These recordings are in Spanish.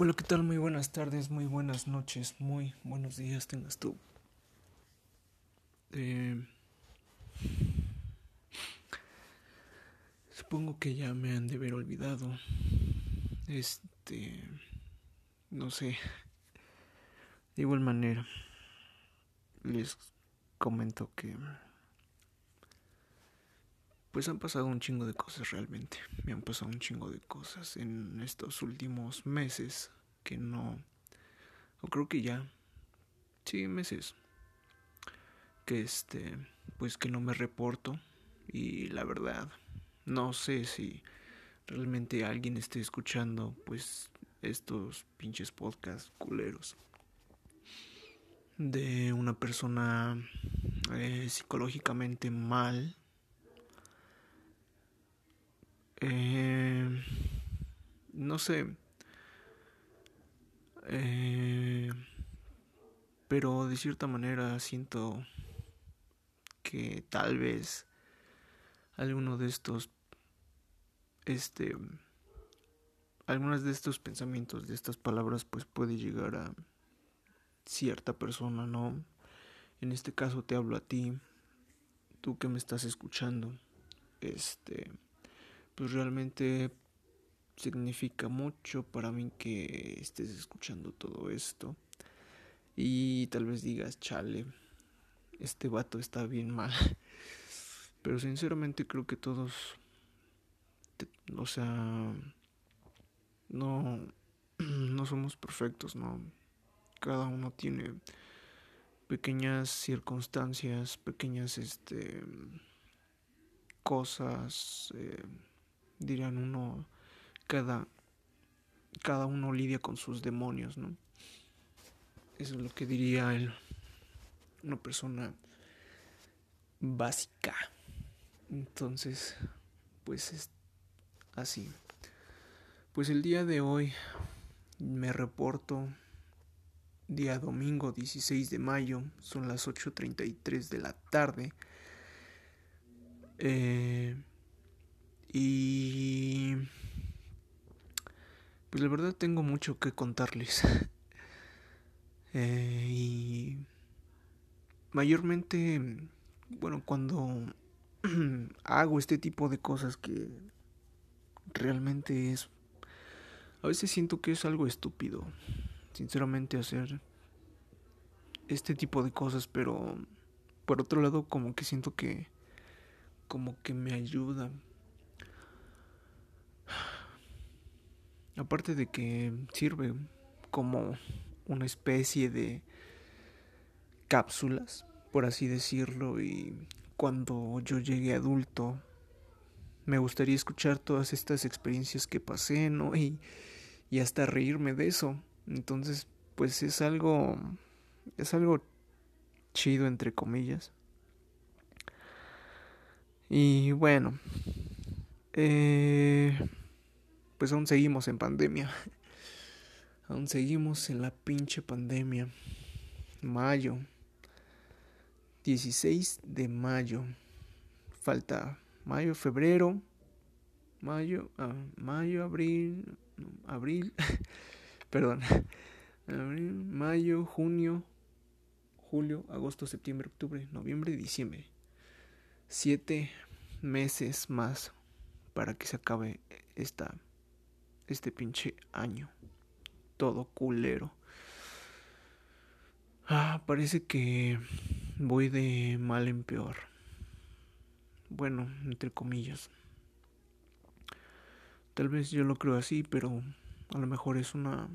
Hola, ¿qué tal? Muy buenas tardes, muy buenas noches, muy buenos días tengas tú. Eh, supongo que ya me han de haber olvidado. Este, no sé. De igual manera, les comento que pues han pasado un chingo de cosas realmente. Me han pasado un chingo de cosas en estos últimos meses que no... Creo que ya... Sí, meses. Que este... Pues que no me reporto. Y la verdad, no sé si realmente alguien esté escuchando pues estos pinches podcasts culeros de una persona eh, psicológicamente mal eh, no sé. Eh, pero de cierta manera siento que tal vez alguno de estos este algunas de estos pensamientos de estas palabras pues puede llegar a cierta persona no en este caso te hablo a ti tú que me estás escuchando este pues realmente significa mucho para mí que estés escuchando todo esto. Y tal vez digas, chale, este vato está bien mal. Pero sinceramente creo que todos, o sea, no, no somos perfectos, ¿no? Cada uno tiene pequeñas circunstancias, pequeñas, este, cosas. Eh, dirán uno, cada, cada uno lidia con sus demonios, ¿no? Eso es lo que diría él, una persona básica. Entonces, pues es así. Pues el día de hoy me reporto día domingo 16 de mayo, son las 8.33 de la tarde. Eh, y pues la verdad tengo mucho que contarles. eh, y mayormente, bueno, cuando hago este tipo de cosas que realmente es... A veces siento que es algo estúpido, sinceramente, hacer este tipo de cosas, pero por otro lado como que siento que como que me ayuda Aparte de que sirve como una especie de cápsulas, por así decirlo, y cuando yo llegue adulto me gustaría escuchar todas estas experiencias que pasé, ¿no? Y, y hasta reírme de eso. Entonces, pues es algo es algo chido entre comillas. Y bueno, eh pues aún seguimos en pandemia. Aún seguimos en la pinche pandemia. Mayo. 16 de mayo. Falta mayo, febrero. Mayo, ah, mayo, abril. abril. Perdón. Abril, mayo, junio, julio, agosto, septiembre, octubre, noviembre, diciembre. Siete meses más para que se acabe esta este pinche año. Todo culero. Ah, parece que voy de mal en peor. Bueno, entre comillas. Tal vez yo lo creo así, pero a lo mejor es una...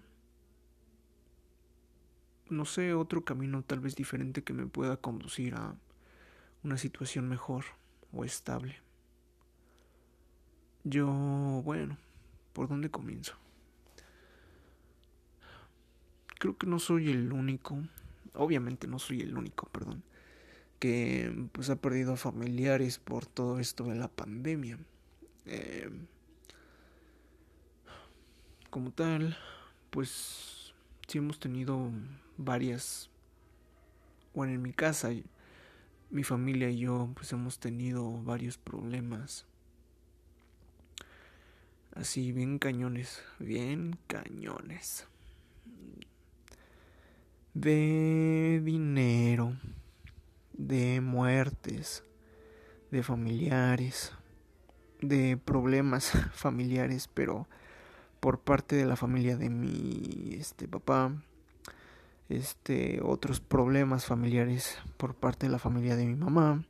No sé, otro camino tal vez diferente que me pueda conducir a una situación mejor o estable. Yo, bueno, ¿Por dónde comienzo? Creo que no soy el único, obviamente no soy el único, perdón, que pues ha perdido familiares por todo esto de la pandemia. Eh, como tal, pues sí hemos tenido varias, bueno, en mi casa, mi familia y yo pues hemos tenido varios problemas Así, bien cañones, bien cañones. de dinero, de muertes, de familiares, de problemas familiares, pero por parte de la familia de mi este papá, este otros problemas familiares por parte de la familia de mi mamá.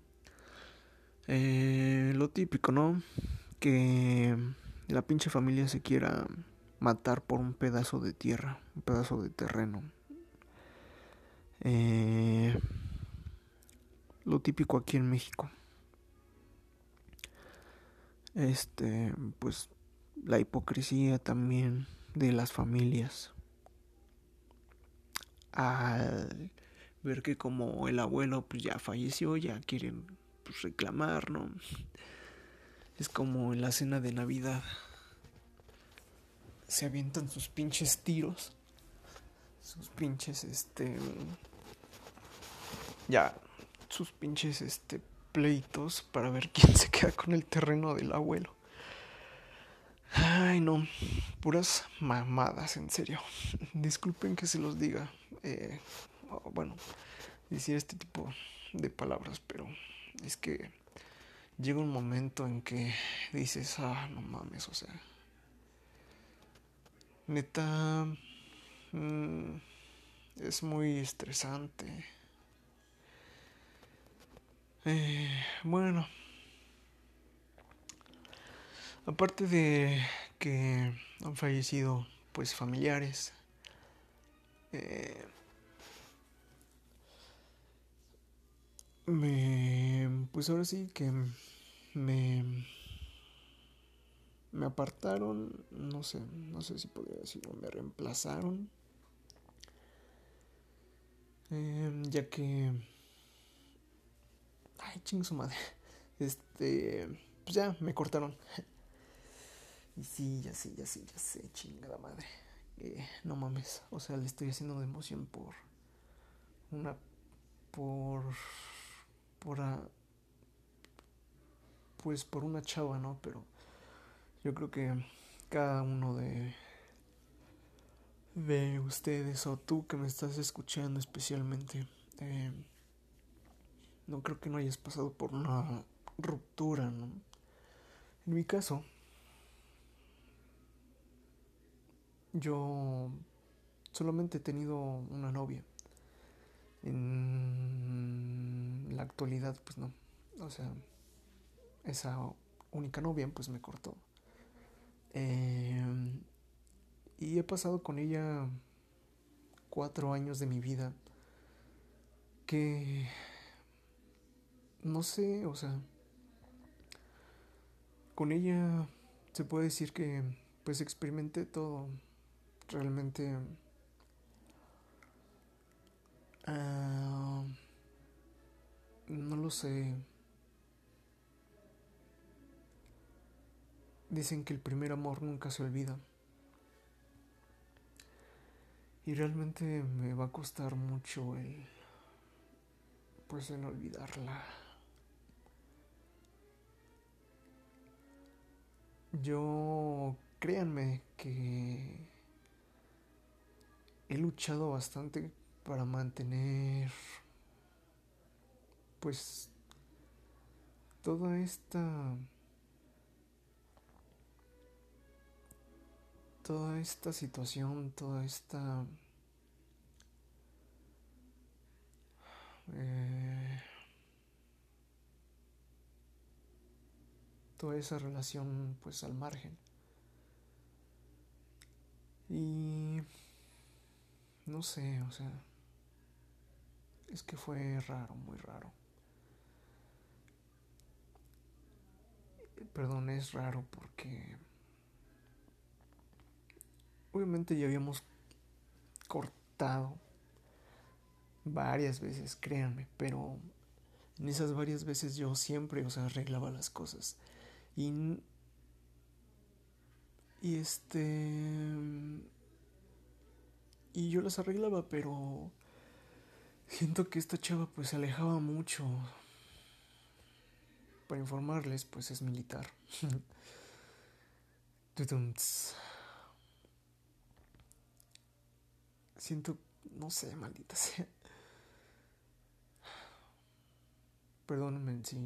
Eh, lo típico, ¿no? Que la pinche familia se quiera matar por un pedazo de tierra, un pedazo de terreno. Eh, lo típico aquí en México. Este, pues la hipocresía también de las familias. Al ver que como el abuelo pues ya falleció, ya quieren pues, reclamar, ¿no? Es como en la cena de Navidad. Se avientan sus pinches tiros. Sus pinches, este ya sus pinches este pleitos para ver quién se queda con el terreno del abuelo. Ay, no, puras mamadas, en serio. Disculpen que se los diga. Eh, bueno, decir este tipo de palabras, pero es que llega un momento en que dices, ah, no mames, o sea. Neta, mm, es muy estresante eh, bueno, aparte de que han fallecido pues familiares, eh, me pues ahora sí que me me apartaron, no sé, no sé si podría decirlo, me reemplazaron, eh, ya que Ay, ching su madre. Este. Pues ya, me cortaron. Y sí, ya sé, ya sé, ya sé, chingada madre. No mames. O sea, le estoy haciendo de emoción por. Una. Por. Por. Pues por una chava, ¿no? Pero. Yo creo que cada uno de. De ustedes o tú que me estás escuchando especialmente. Eh, no creo que no hayas pasado por una ruptura, ¿no? En mi caso, yo solamente he tenido una novia. En la actualidad, pues no. O sea, esa única novia, pues me cortó. Em, y he pasado con ella cuatro años de mi vida que no sé, o sea, con ella se puede decir que pues experimenté todo. Realmente uh, no lo sé. Dicen que el primer amor nunca se olvida. Y realmente me va a costar mucho el pues el olvidarla. Yo, créanme que he luchado bastante para mantener, pues, toda esta, toda esta situación, toda esta... Eh, toda esa relación pues al margen. Y no sé, o sea, es que fue raro, muy raro. Perdón, es raro porque obviamente ya habíamos cortado varias veces, créanme, pero en esas varias veces yo siempre, o sea, arreglaba las cosas. Y, y este... Y yo las arreglaba, pero siento que esta chava pues se alejaba mucho. Para informarles, pues es militar. siento, no sé, maldita sea. Perdónenme si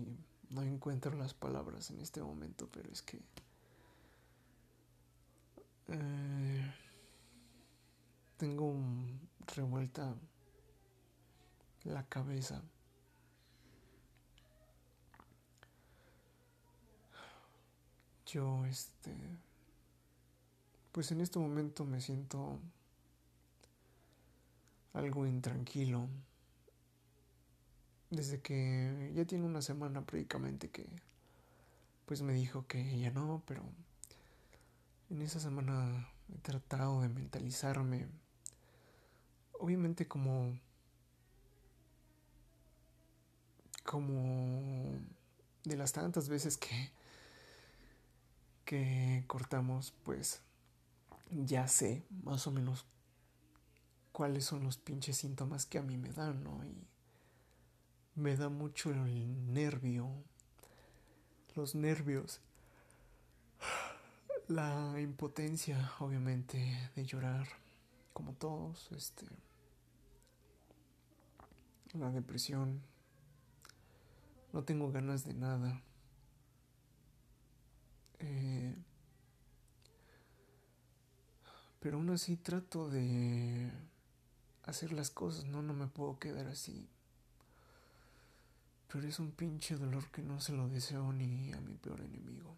no encuentro las palabras en este momento, pero es que... Eh, tengo revuelta la cabeza. Yo, este, pues en este momento me siento algo intranquilo. Desde que ya tiene una semana prácticamente que, pues me dijo que ya no, pero en esa semana he tratado de mentalizarme. Obviamente como como de las tantas veces que que cortamos, pues ya sé más o menos cuáles son los pinches síntomas que a mí me dan, ¿no? Y me da mucho el nervio, los nervios, la impotencia, obviamente, de llorar, como todos, este, la depresión, no tengo ganas de nada. Eh, pero aún así trato de hacer las cosas, no, no me puedo quedar así. Pero es un pinche dolor que no se lo deseo ni a mi peor enemigo.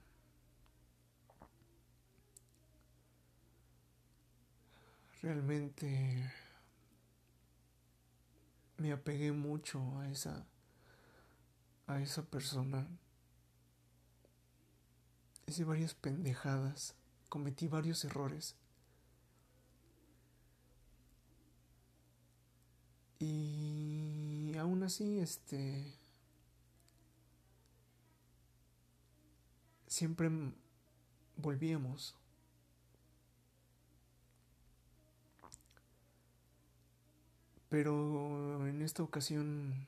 Realmente me apegué mucho a esa a esa persona. Hice varias pendejadas, cometí varios errores. Y aún así, este... Siempre volvíamos. Pero en esta ocasión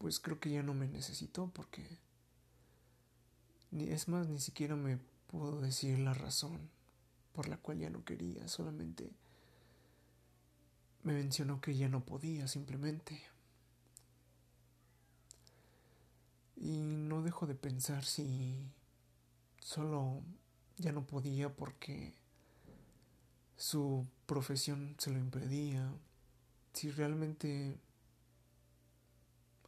pues creo que ya no me necesitó porque es más ni siquiera me pudo decir la razón por la cual ya no quería, solamente me mencionó que ya no podía simplemente. Y no dejo de pensar si solo ya no podía porque su profesión se lo impedía, si realmente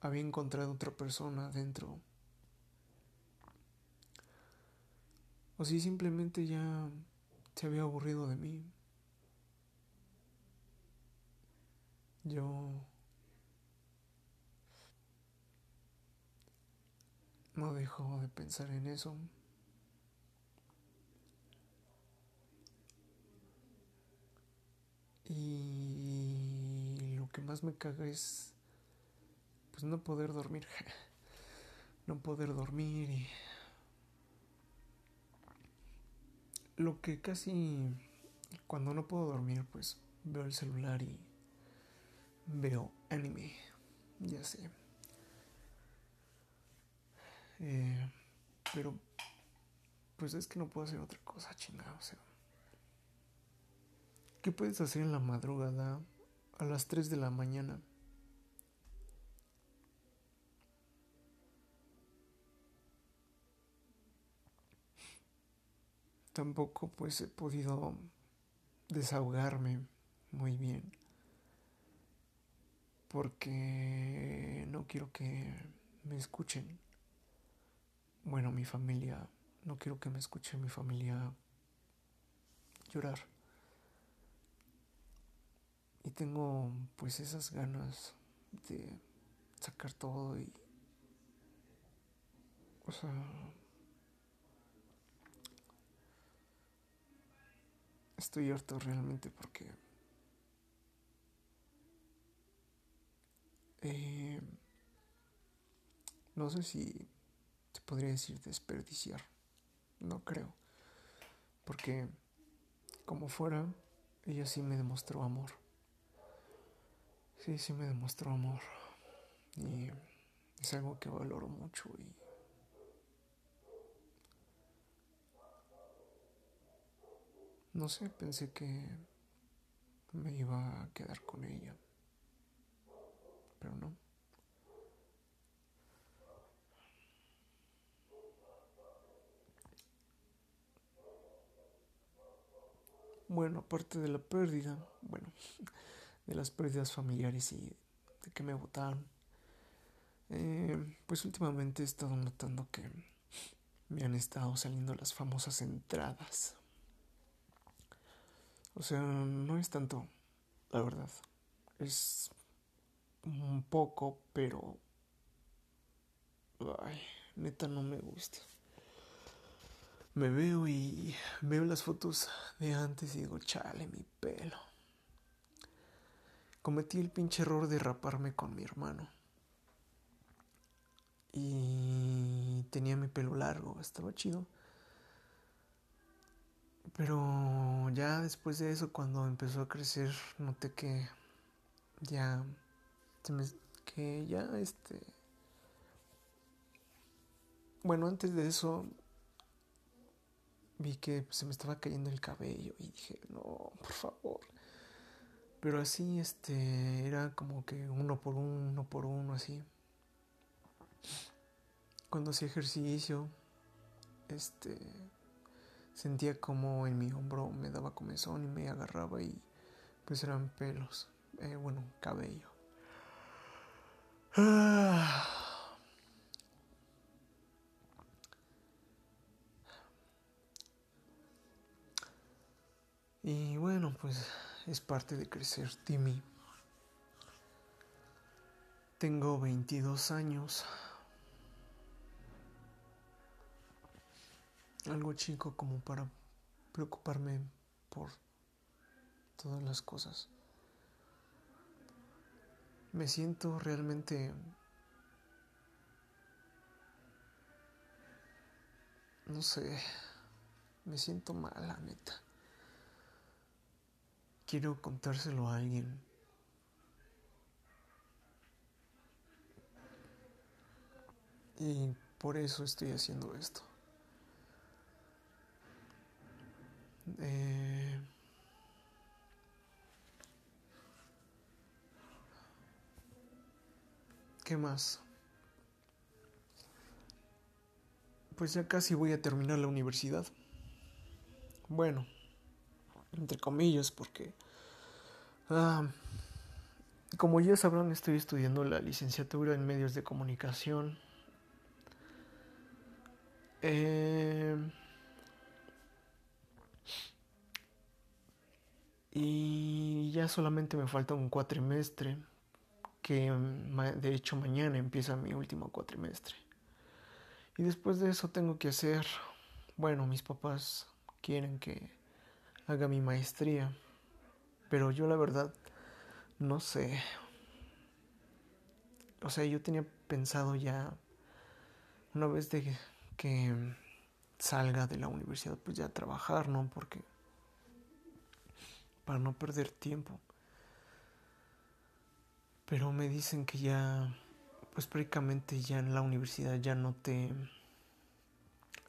había encontrado otra persona dentro. O si simplemente ya se había aburrido de mí. Yo no dejo de pensar en eso. Y lo que más me caga es pues no poder dormir, no poder dormir y lo que casi cuando no puedo dormir pues veo el celular y veo anime, ya sé. Eh, pero pues es que no puedo hacer otra cosa, chingada, o. ¿Qué puedes hacer en la madrugada a las 3 de la mañana? tampoco pues he podido desahogarme muy bien porque no quiero que me escuchen. Bueno, mi familia, no quiero que me escuche mi familia llorar. Y tengo pues esas ganas de sacar todo y... O sea, Estoy harto realmente porque eh, no sé si se podría decir desperdiciar. No creo. Porque como fuera, ella sí me demostró amor. Sí, sí me demostró amor. Y es algo que valoro mucho y No sé, pensé que me iba a quedar con ella. Pero no. Bueno, aparte de la pérdida, bueno, de las pérdidas familiares y de que me votaron, eh, pues últimamente he estado notando que me han estado saliendo las famosas entradas. O sea, no es tanto, la verdad. Es un poco, pero... Ay, neta no me gusta. Me veo y veo las fotos de antes y digo, chale, mi pelo. Cometí el pinche error de raparme con mi hermano. Y tenía mi pelo largo, estaba chido. Pero ya después de eso, cuando empezó a crecer, noté que ya, que ya este, bueno, antes de eso vi que se me estaba cayendo el cabello y dije, no, por favor. Pero así, este, era como que uno por uno, por uno, así. Cuando hacía ejercicio, este, Sentía como en mi hombro me daba comezón y me agarraba y pues eran pelos, eh, bueno, cabello. Y bueno, pues es parte de crecer, Timmy. Tengo 22 años. algo chico como para preocuparme por todas las cosas. Me siento realmente no sé, me siento mal, la neta. Quiero contárselo a alguien. Y por eso estoy haciendo esto. Eh, ¿Qué más? Pues ya casi voy a terminar la universidad. Bueno, entre comillas, porque... Ah, como ya sabrán, estoy estudiando la licenciatura en medios de comunicación. Eh, Y ya solamente me falta un cuatrimestre, que de hecho mañana empieza mi último cuatrimestre. Y después de eso tengo que hacer, bueno, mis papás quieren que haga mi maestría, pero yo la verdad no sé. O sea, yo tenía pensado ya, una vez de que salga de la universidad, pues ya trabajar, ¿no? Porque para no perder tiempo. Pero me dicen que ya, pues prácticamente ya en la universidad ya no te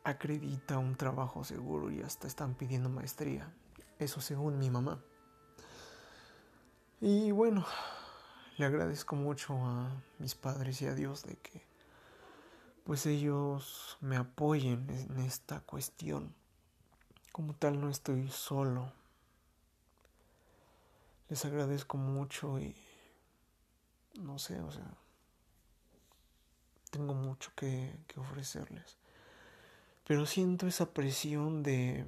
acredita un trabajo seguro y hasta están pidiendo maestría. Eso según mi mamá. Y bueno, le agradezco mucho a mis padres y a Dios de que pues ellos me apoyen en esta cuestión. Como tal no estoy solo les agradezco mucho y no sé, o sea, tengo mucho que, ofrecerles. Pero siento esa presión de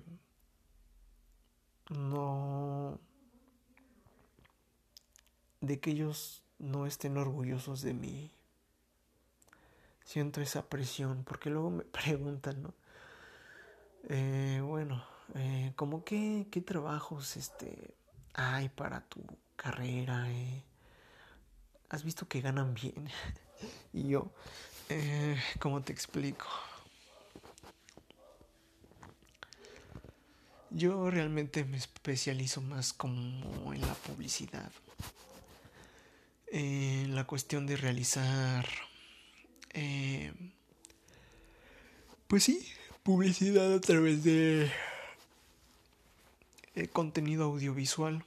no de que ellos no estén orgullosos de mí. Siento esa presión, porque luego me preguntan, ¿no? Eh, bueno, eh, como qué, qué trabajos este ay, para tu carrera, eh, has visto que ganan bien. y yo, eh, ¿cómo te explico? Yo realmente me especializo más como en la publicidad. En la cuestión de realizar... Eh, pues sí, publicidad a través de contenido audiovisual.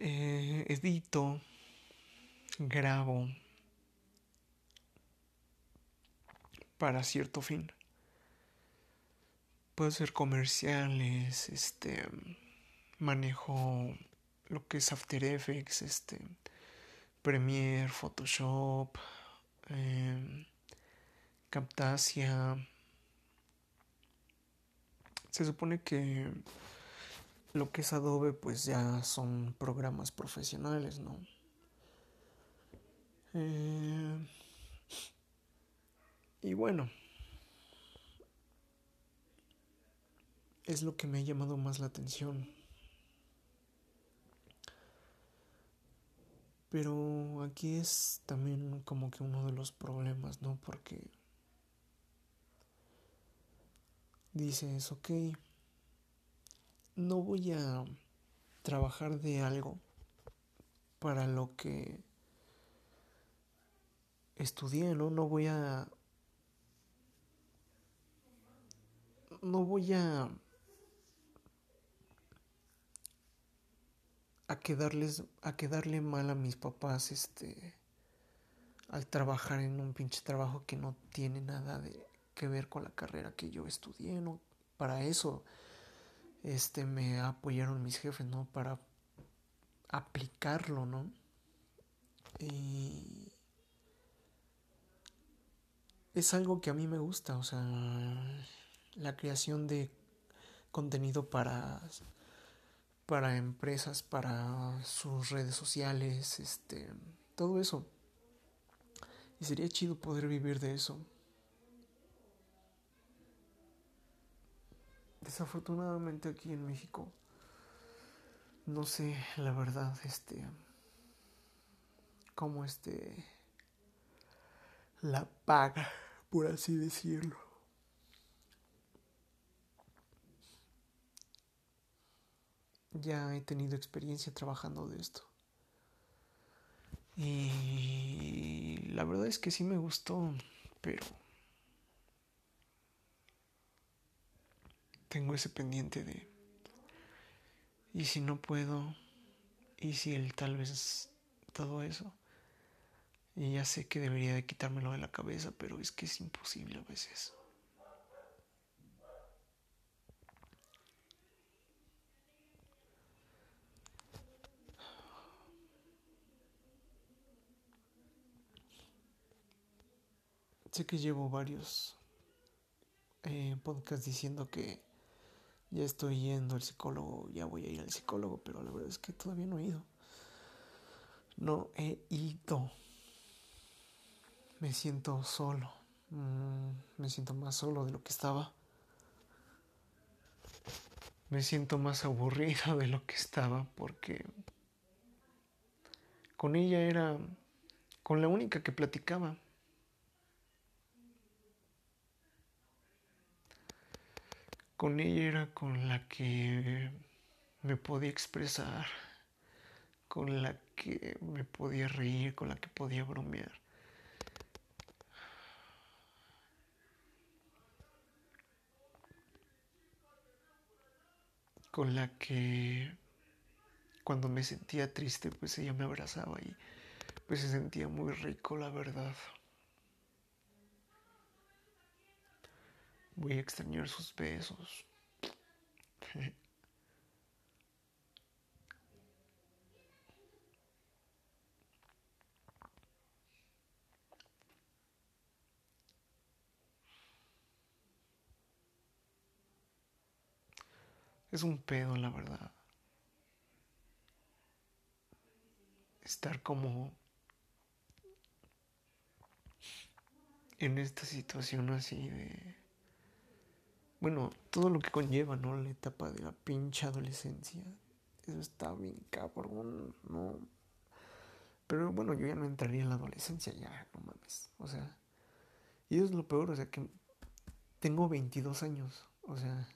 Eh, edito, grabo para cierto fin. Puedo hacer comerciales, este, manejo lo que es After Effects, este, Premiere, Photoshop, eh, Camtasia. Se supone que lo que es Adobe pues ya son programas profesionales, ¿no? Eh, y bueno, es lo que me ha llamado más la atención. Pero aquí es también como que uno de los problemas, ¿no? Porque dices, ok, no voy a trabajar de algo para lo que estudié, ¿no? No voy a... No voy a a quedarles a quedarle mal a mis papás este al trabajar en un pinche trabajo que no tiene nada de que ver con la carrera que yo estudié, ¿no? Para eso este me apoyaron mis jefes, ¿no? Para aplicarlo, ¿no? Y es algo que a mí me gusta, o sea, la creación de contenido para para empresas, para sus redes sociales, este, todo eso. Y sería chido poder vivir de eso. Desafortunadamente aquí en México, no sé, la verdad, este, cómo este, la paga, por así decirlo. ya he tenido experiencia trabajando de esto. Y la verdad es que sí me gustó, pero tengo ese pendiente de, ¿y si no puedo? ¿Y si él tal vez todo eso? Y ya sé que debería de quitármelo de la cabeza, pero es que es imposible a veces. Sé que llevo varios eh, podcasts diciendo que ya estoy yendo al psicólogo, ya voy a ir al psicólogo, pero la verdad es que todavía no he ido. No he ido. Me siento solo. Mm, me siento más solo de lo que estaba. Me siento más aburrido de lo que estaba porque con ella era con la única que platicaba. Con ella era con la que me podía expresar, con la que me podía reír, con la que podía bromear. Con la que cuando me sentía triste, pues ella me abrazaba y pues se sentía muy rico, la verdad. Voy a extrañar sus besos. Es un pedo, la verdad. Estar como en esta situación así de bueno, todo lo que conlleva, ¿no? La etapa de la pinche adolescencia. Eso está bien cabrón, ¿no? Pero bueno, yo ya no entraría en la adolescencia, ya, no mames. O sea, y eso es lo peor, o sea, que tengo 22 años, o sea,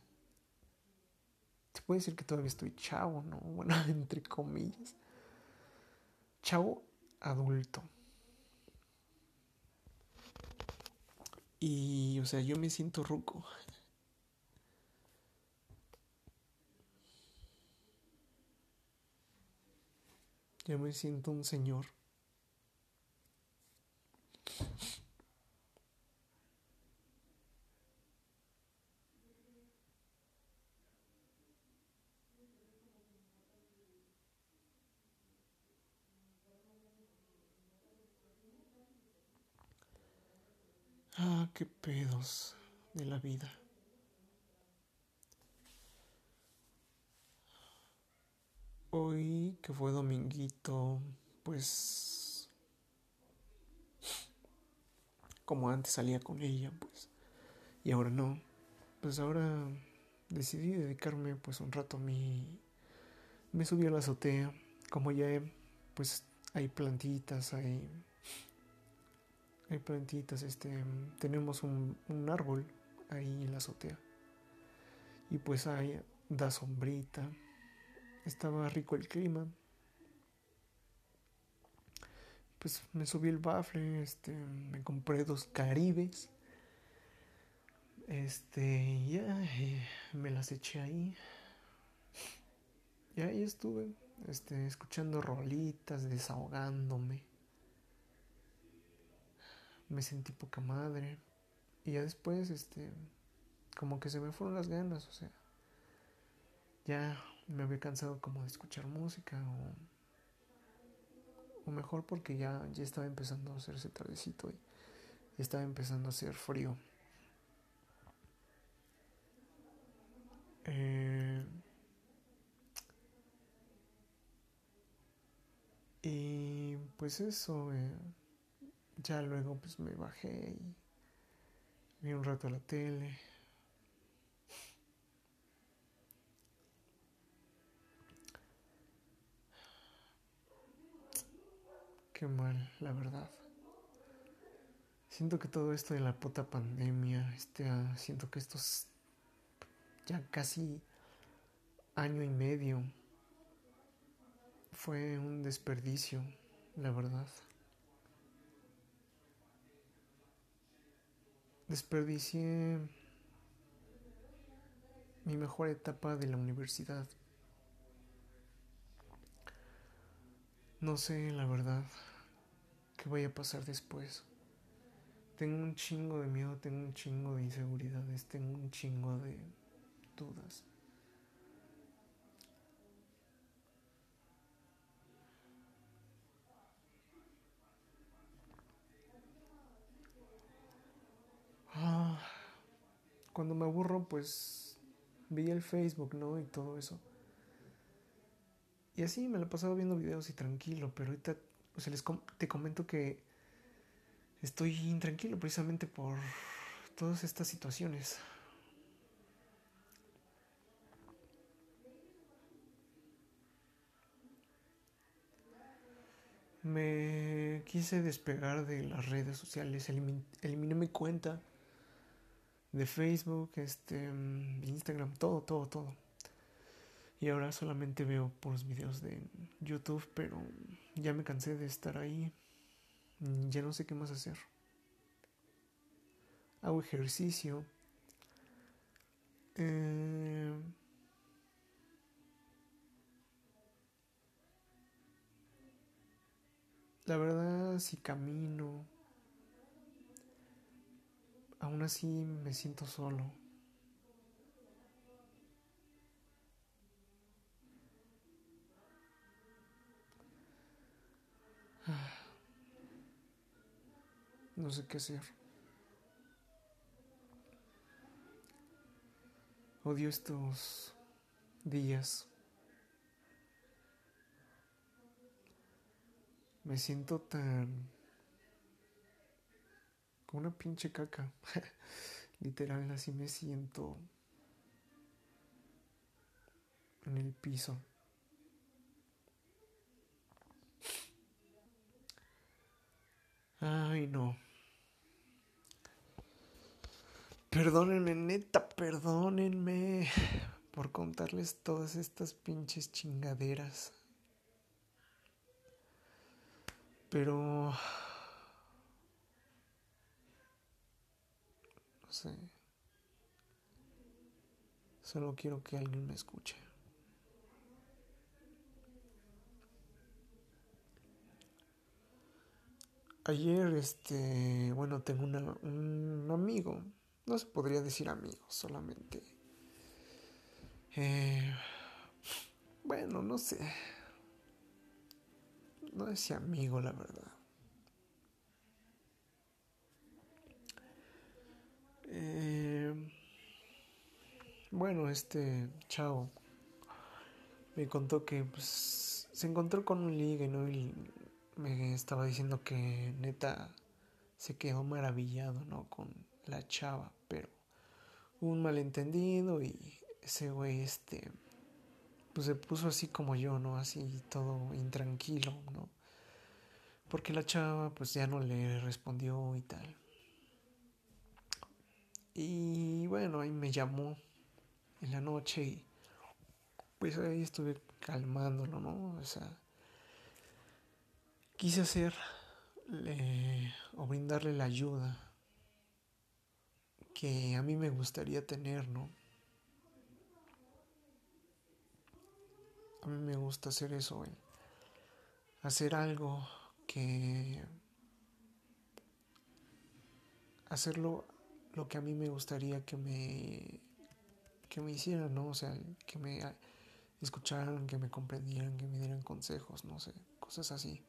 se puede decir que todavía estoy chavo, ¿no? Bueno, entre comillas. Chavo adulto. Y, o sea, yo me siento ruco. Ya me siento un señor. Ah, qué pedos de la vida. Hoy que fue dominguito, pues como antes salía con ella, pues y ahora no. Pues ahora decidí dedicarme pues un rato a mí. Me subí a la azotea, como ya pues hay plantitas, hay hay plantitas, este, tenemos un, un árbol ahí en la azotea. Y pues ahí da sombrita. Estaba rico el clima. Pues me subí el bafle, este, me compré dos caribes. Este, ya me las eché ahí. Y ahí estuve, este, escuchando rolitas, desahogándome me sentí poca madre. Y ya después, este, como que se me fueron las ganas, o sea, ya me había cansado como de escuchar música o, o mejor porque ya, ya estaba empezando a hacerse tardecito y estaba empezando a hacer frío. Eh, y pues eso, eh, ya luego pues me bajé y vi un rato la tele. Qué mal, la verdad. Siento que todo esto de la puta pandemia, este, uh, siento que estos ya casi año y medio fue un desperdicio, la verdad. Desperdicié mi mejor etapa de la universidad. No sé, la verdad, qué vaya a pasar después. Tengo un chingo de miedo, tengo un chingo de inseguridades, tengo un chingo de dudas. Ah, cuando me aburro, pues veía el Facebook, ¿no? Y todo eso. Y así me lo he pasado viendo videos y tranquilo, pero ahorita, o les com te comento que estoy intranquilo precisamente por todas estas situaciones. Me quise despegar de las redes sociales, elimin eliminé mi cuenta de Facebook, este, Instagram, todo, todo, todo. Y ahora solamente veo puros videos de YouTube, pero ya me cansé de estar ahí. Ya no sé qué más hacer. Hago ejercicio. Eh, la verdad, si camino, aún así me siento solo. No sé qué hacer. Odio estos días. Me siento tan una pinche caca. Literal, así me siento en el piso. Ay, no. Perdónenme, neta, perdónenme por contarles todas estas pinches chingaderas. Pero sé. Solo quiero que alguien me escuche. Ayer, este, bueno, tengo un amigo, no se podría decir amigo, solamente. Eh, bueno, no sé. No decía amigo, la verdad. Eh, bueno, este chavo me contó que pues, se encontró con un liga ¿no? Me estaba diciendo que neta se quedó maravillado ¿no? con la chava, pero hubo un malentendido y ese güey este pues se puso así como yo, ¿no? Así todo intranquilo, ¿no? Porque la chava pues ya no le respondió y tal. Y bueno, ahí me llamó en la noche y pues ahí estuve calmándolo, ¿no? O sea, quise hacerle o brindarle la ayuda que a mí me gustaría tener, ¿no? A mí me gusta hacer eso, hacer algo que hacerlo lo que a mí me gustaría que me que me hicieran, ¿no? O sea, que me escucharan, que me comprendieran, que me dieran consejos, no sé, cosas así.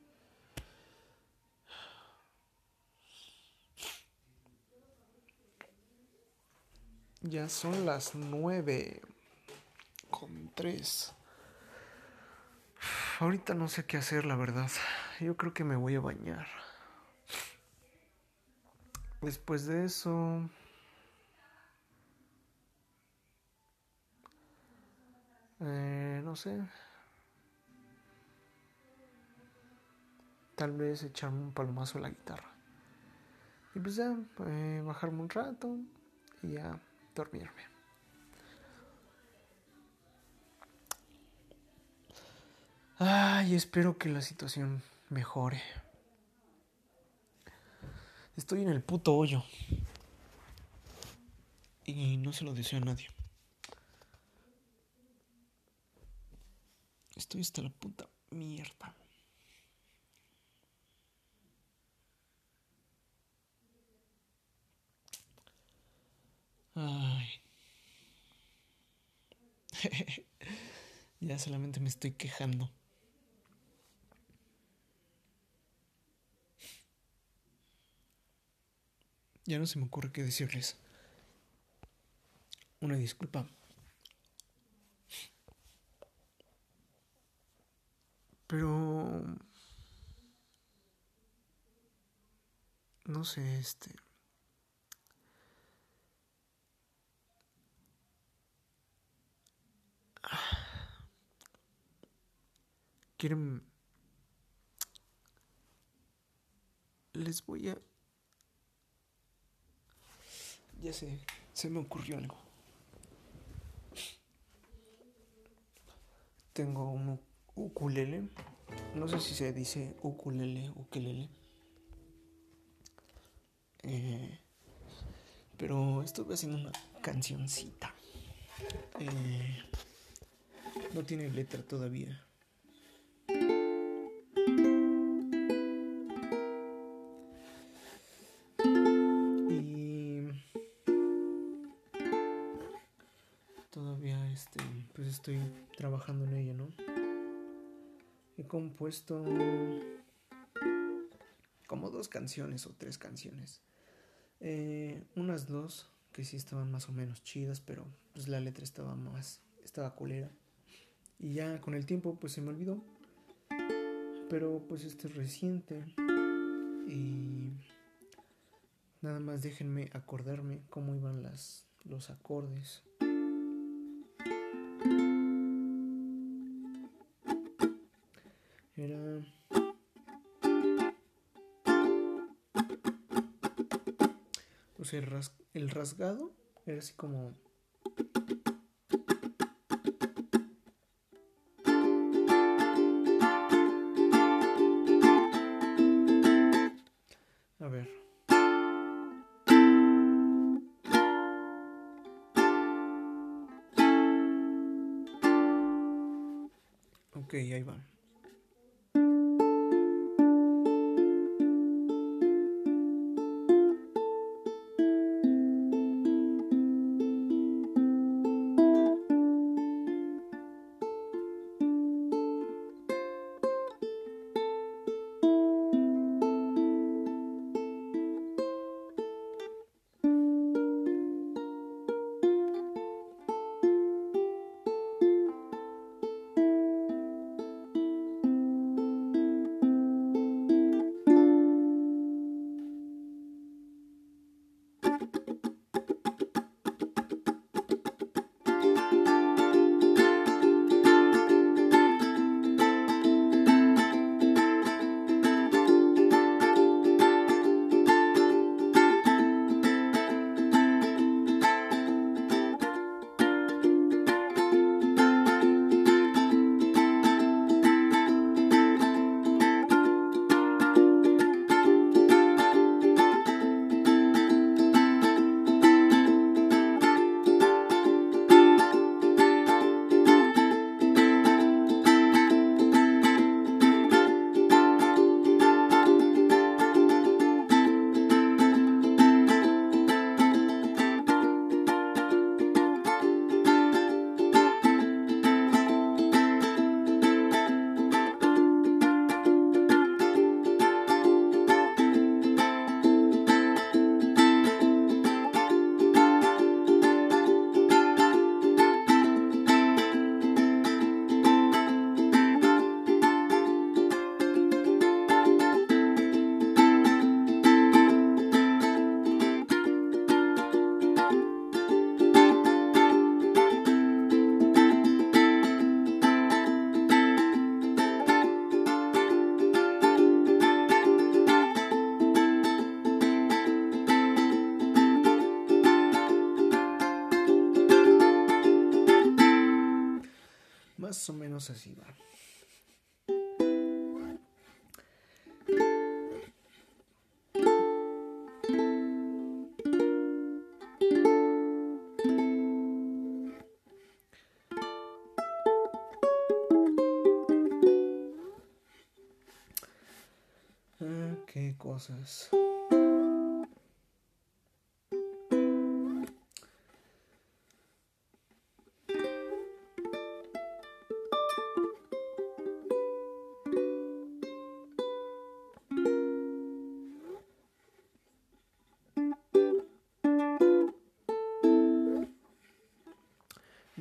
Ya son las nueve con tres. Ahorita no sé qué hacer, la verdad. Yo creo que me voy a bañar. Después de eso... Eh, no sé. Tal vez echarme un palomazo a la guitarra. Y pues ya, eh, bajarme un rato y ya dormirme. Ay, espero que la situación mejore. Estoy en el puto hoyo. Y no se lo deseo a nadie. Estoy hasta la puta mierda. Ay. ya solamente me estoy quejando. Ya no se me ocurre qué decirles. Una disculpa. Pero... No sé, este... Quieren... Les voy a... Ya sé, se me ocurrió algo. Tengo un ukulele. No sé si se dice ukulele, ukulele. Eh, pero estuve haciendo una cancioncita. Eh, no tiene letra todavía. Y todavía este, pues estoy trabajando en ella, ¿no? He compuesto como dos canciones o tres canciones. Eh, unas dos que sí estaban más o menos chidas, pero pues la letra estaba más, estaba culera. Y ya con el tiempo pues se me olvidó. Pero pues este es reciente. Y nada más déjenme acordarme cómo iban las, los acordes. Era... O sea, el, el rasgado era así como...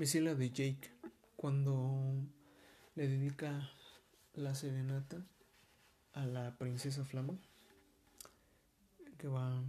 aprecié la de Jake cuando le dedica la serenata a la princesa Flama que va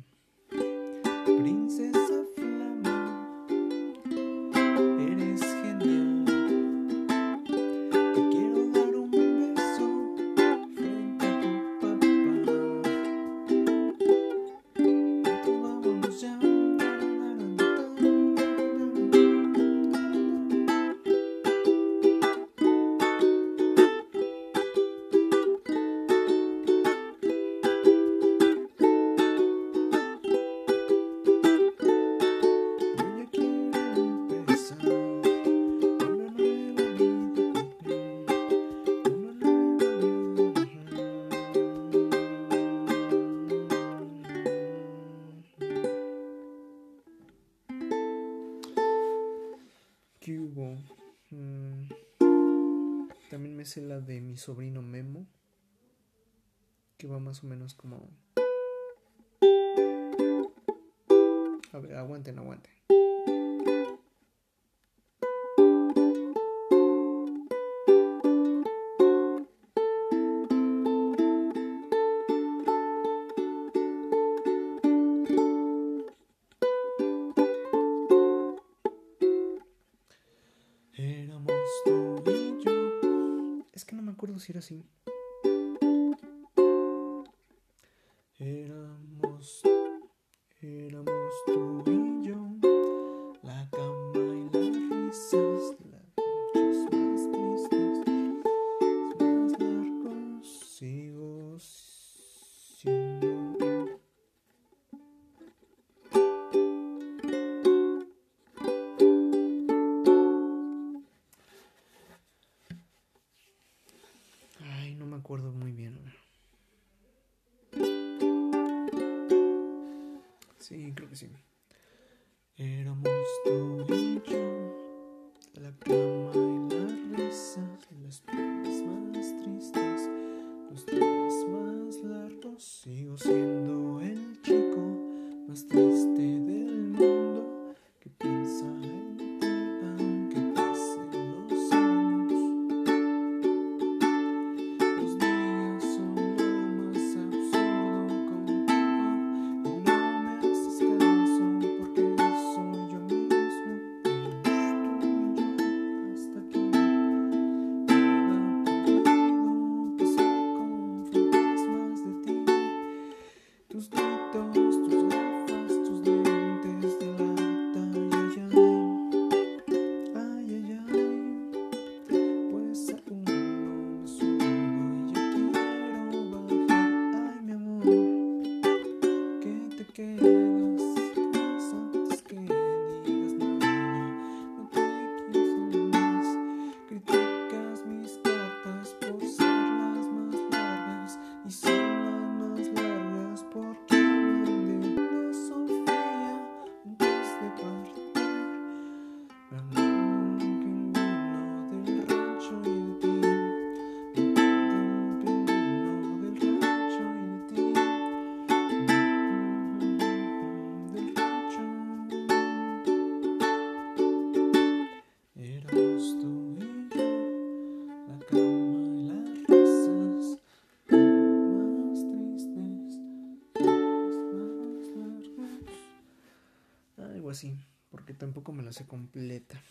completa.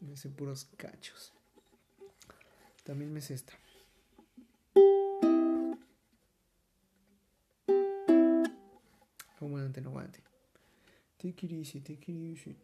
Me sé puros cachos. También me sé esta. Aguante, no aguante. Take it easy, take it easy.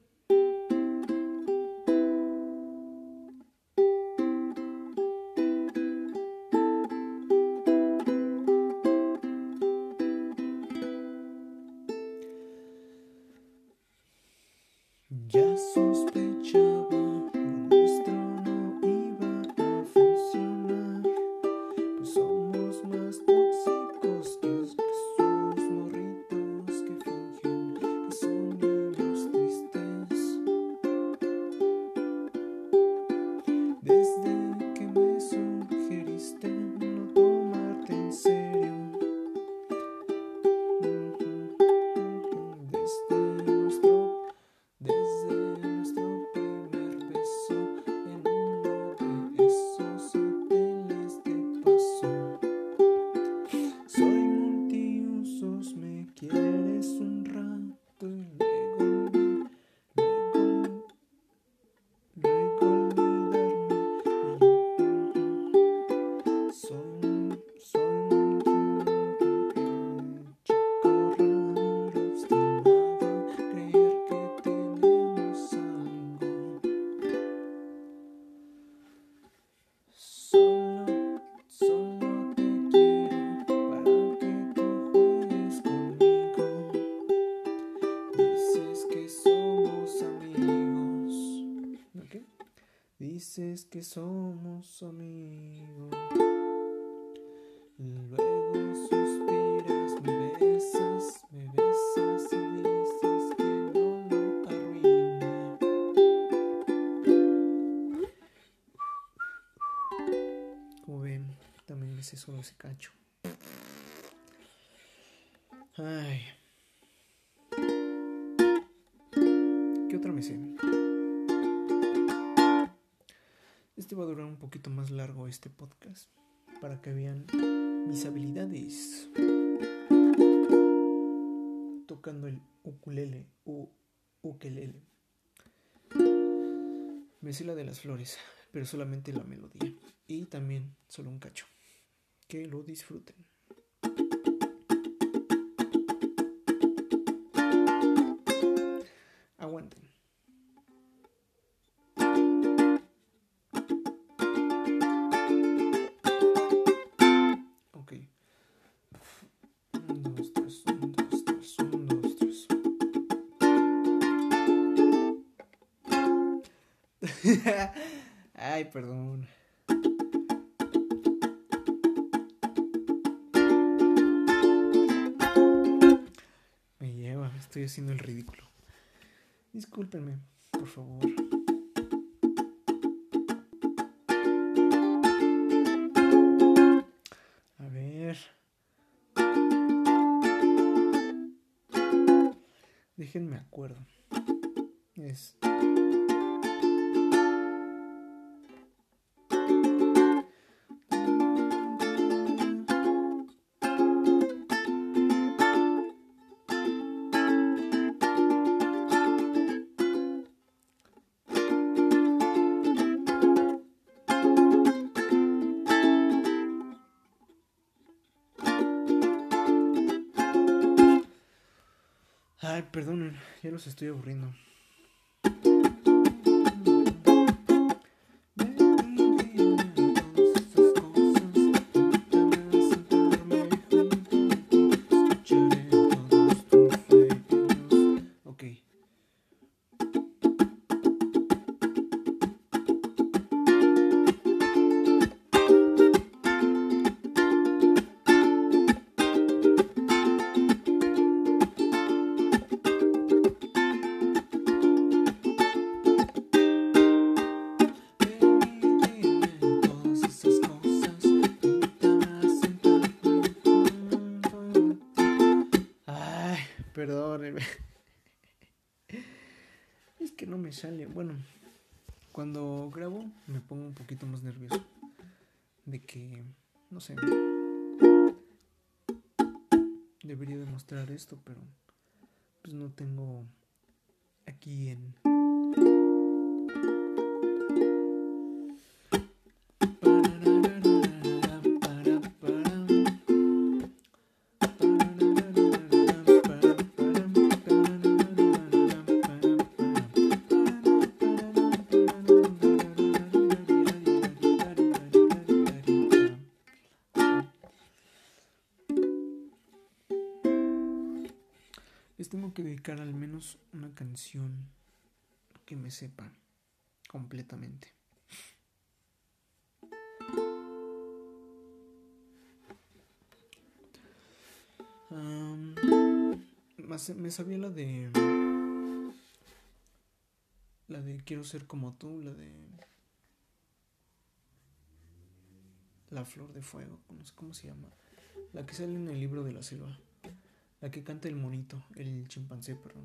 somos somente. Este podcast para que vean mis habilidades tocando el ukulele o ukelele. Me sé la de las flores, pero solamente la melodía y también solo un cacho. Que lo disfruten. estoy haciendo el ridículo. Discúlpenme, por favor. A ver. Déjenme acuerdo. los estoy aburriendo. debería demostrar esto, pero pues no tengo aquí en... me sepa completamente. me sabía la de. La de Quiero ser como tú, la de. La flor de fuego, no sé cómo se llama. La que sale en el libro de la selva. La que canta el monito, el chimpancé, perdón.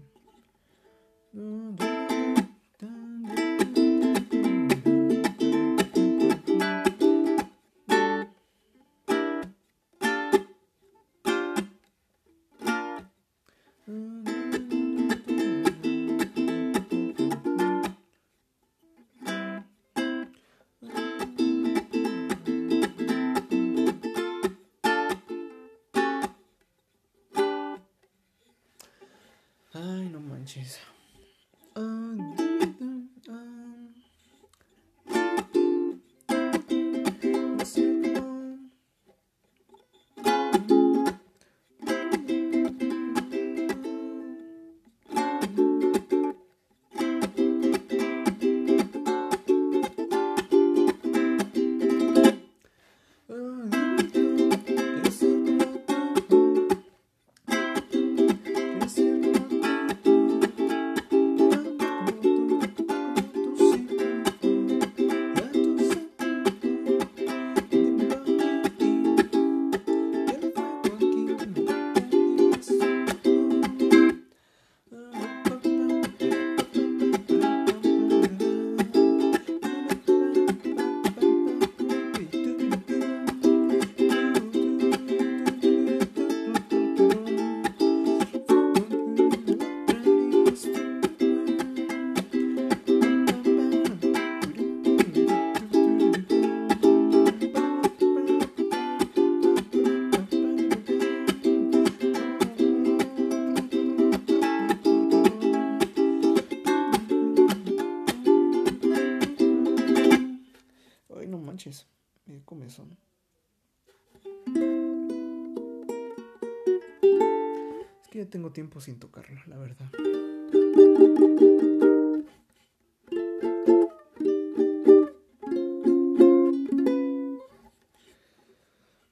Tiempo sin tocarla, la verdad.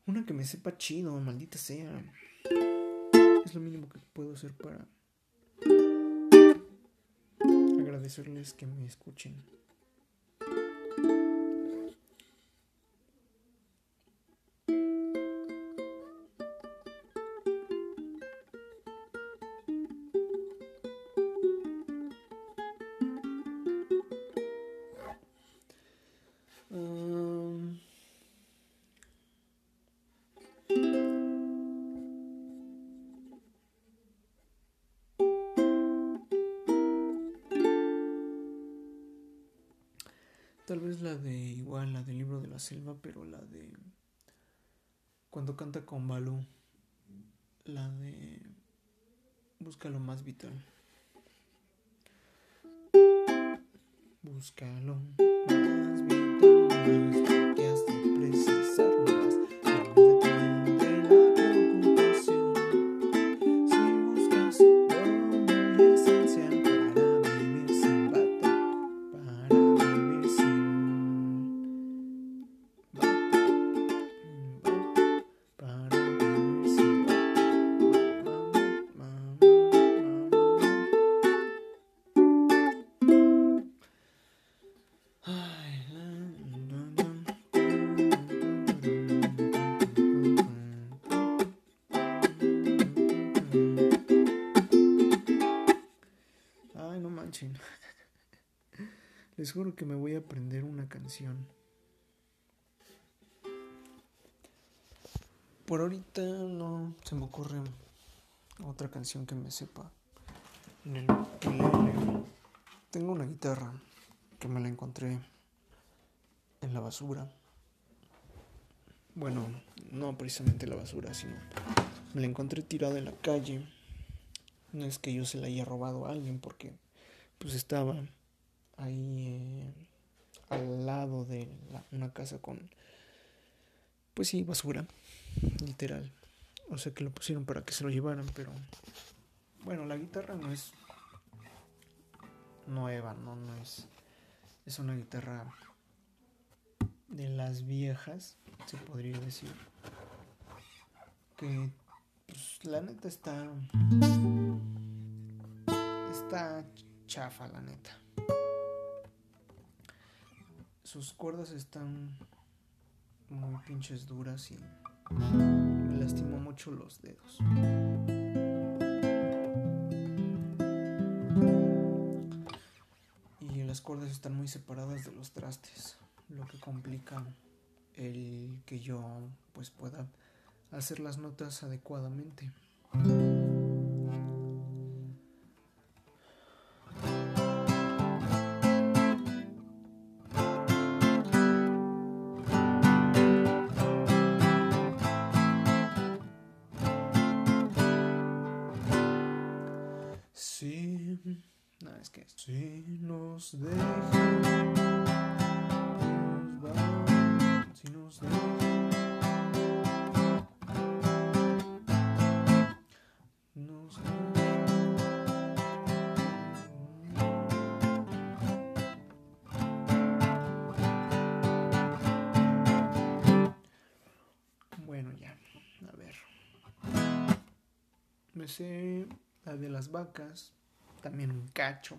Una que me sepa chido, maldita sea. Es lo mínimo que puedo hacer para agradecerles que me escuchen. Tal vez la de igual, la del libro de la selva, pero la de cuando canta con Balú, la de busca lo más vital. Búscalo más vital, que has de precisar canción que me sepa. Tengo una guitarra que me la encontré en la basura. Bueno, no precisamente en la basura, sino me la encontré tirada en la calle. No es que yo se la haya robado a alguien porque pues estaba ahí eh, al lado de una casa con, pues sí, basura, literal. O sea que lo pusieron para que se lo llevaran, pero bueno, la guitarra no es nueva, no, no es. Es una guitarra de las viejas, se podría decir. Que pues, la neta está. Está chafa, la neta. Sus cuerdas están muy pinches duras y los dedos. Y las cuerdas están muy separadas de los trastes, lo que complica el que yo pues pueda hacer las notas adecuadamente. Nos nos Bueno, ya, a ver. Me sé la de las vacas, también un cacho.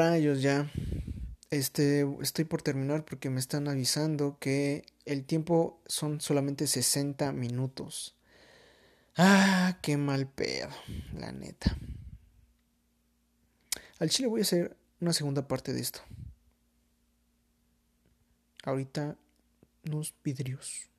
Rayos, ya. Este, estoy por terminar porque me están avisando que el tiempo son solamente 60 minutos. Ah, qué mal pedo, la neta. Al chile voy a hacer una segunda parte de esto. Ahorita, unos vidrios.